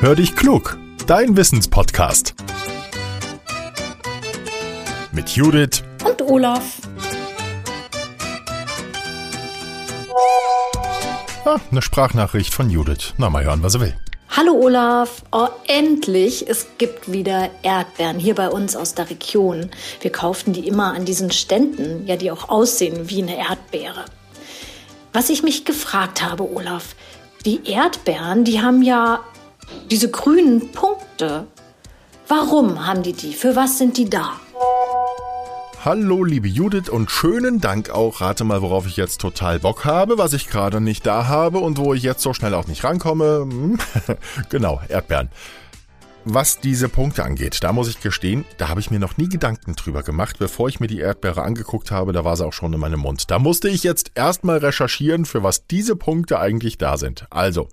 Hör dich klug, dein Wissenspodcast. Mit Judith und Olaf. Ah, eine Sprachnachricht von Judith. Na, mal hören, was er will. Hallo Olaf, oh endlich, es gibt wieder Erdbeeren hier bei uns aus der Region. Wir kauften die immer an diesen Ständen, ja, die auch aussehen wie eine Erdbeere. Was ich mich gefragt habe, Olaf, die Erdbeeren, die haben ja diese grünen Punkte. Warum haben die die? Für was sind die da? Hallo, liebe Judith und schönen Dank auch. Rate mal, worauf ich jetzt total Bock habe, was ich gerade nicht da habe und wo ich jetzt so schnell auch nicht rankomme. Hm? genau, Erdbeeren. Was diese Punkte angeht, da muss ich gestehen, da habe ich mir noch nie Gedanken drüber gemacht. Bevor ich mir die Erdbeere angeguckt habe, da war sie auch schon in meinem Mund. Da musste ich jetzt erstmal recherchieren, für was diese Punkte eigentlich da sind. Also,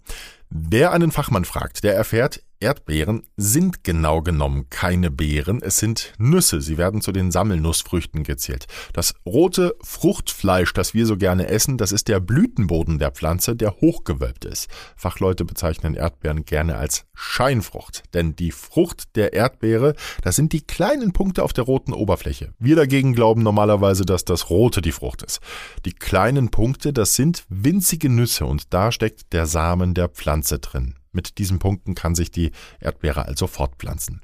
wer einen Fachmann fragt, der erfährt, Erdbeeren sind genau genommen keine Beeren, es sind Nüsse. Sie werden zu den Sammelnussfrüchten gezählt. Das rote Fruchtfleisch, das wir so gerne essen, das ist der Blütenboden der Pflanze, der hochgewölbt ist. Fachleute bezeichnen Erdbeeren gerne als Scheinfrucht, denn die Frucht der Erdbeere, das sind die kleinen Punkte auf der roten Oberfläche. Wir dagegen glauben normalerweise, dass das rote die Frucht ist. Die kleinen Punkte, das sind winzige Nüsse und da steckt der Samen der Pflanze drin. Mit diesen Punkten kann sich die Erdbeere also fortpflanzen.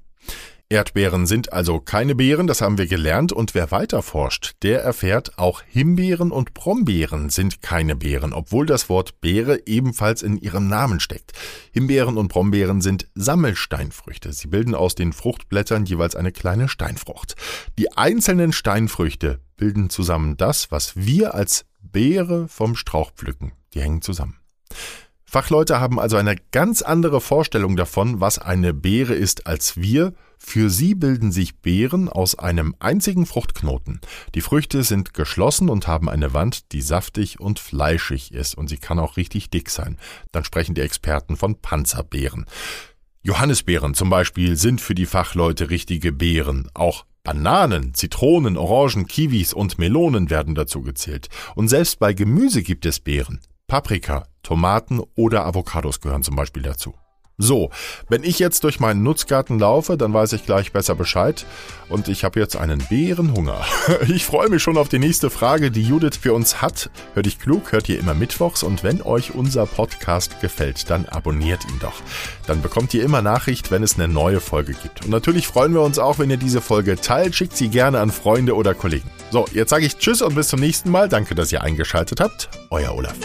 Erdbeeren sind also keine Beeren, das haben wir gelernt, und wer weiter forscht, der erfährt, auch Himbeeren und Brombeeren sind keine Beeren, obwohl das Wort Beere ebenfalls in ihrem Namen steckt. Himbeeren und Brombeeren sind Sammelsteinfrüchte. Sie bilden aus den Fruchtblättern jeweils eine kleine Steinfrucht. Die einzelnen Steinfrüchte bilden zusammen das, was wir als Beere vom Strauch pflücken. Die hängen zusammen. Fachleute haben also eine ganz andere Vorstellung davon, was eine Beere ist als wir. Für sie bilden sich Beeren aus einem einzigen Fruchtknoten. Die Früchte sind geschlossen und haben eine Wand, die saftig und fleischig ist und sie kann auch richtig dick sein. Dann sprechen die Experten von Panzerbeeren. Johannisbeeren zum Beispiel sind für die Fachleute richtige Beeren. Auch Bananen, Zitronen, Orangen, Kiwis und Melonen werden dazu gezählt. Und selbst bei Gemüse gibt es Beeren. Paprika, Tomaten oder Avocados gehören zum Beispiel dazu. So, wenn ich jetzt durch meinen Nutzgarten laufe, dann weiß ich gleich besser Bescheid und ich habe jetzt einen Bärenhunger. Ich freue mich schon auf die nächste Frage, die Judith für uns hat. Hört dich klug, hört ihr immer mittwochs und wenn euch unser Podcast gefällt, dann abonniert ihn doch. Dann bekommt ihr immer Nachricht, wenn es eine neue Folge gibt. Und natürlich freuen wir uns auch, wenn ihr diese Folge teilt. Schickt sie gerne an Freunde oder Kollegen. So, jetzt sage ich Tschüss und bis zum nächsten Mal. Danke, dass ihr eingeschaltet habt. Euer Olaf.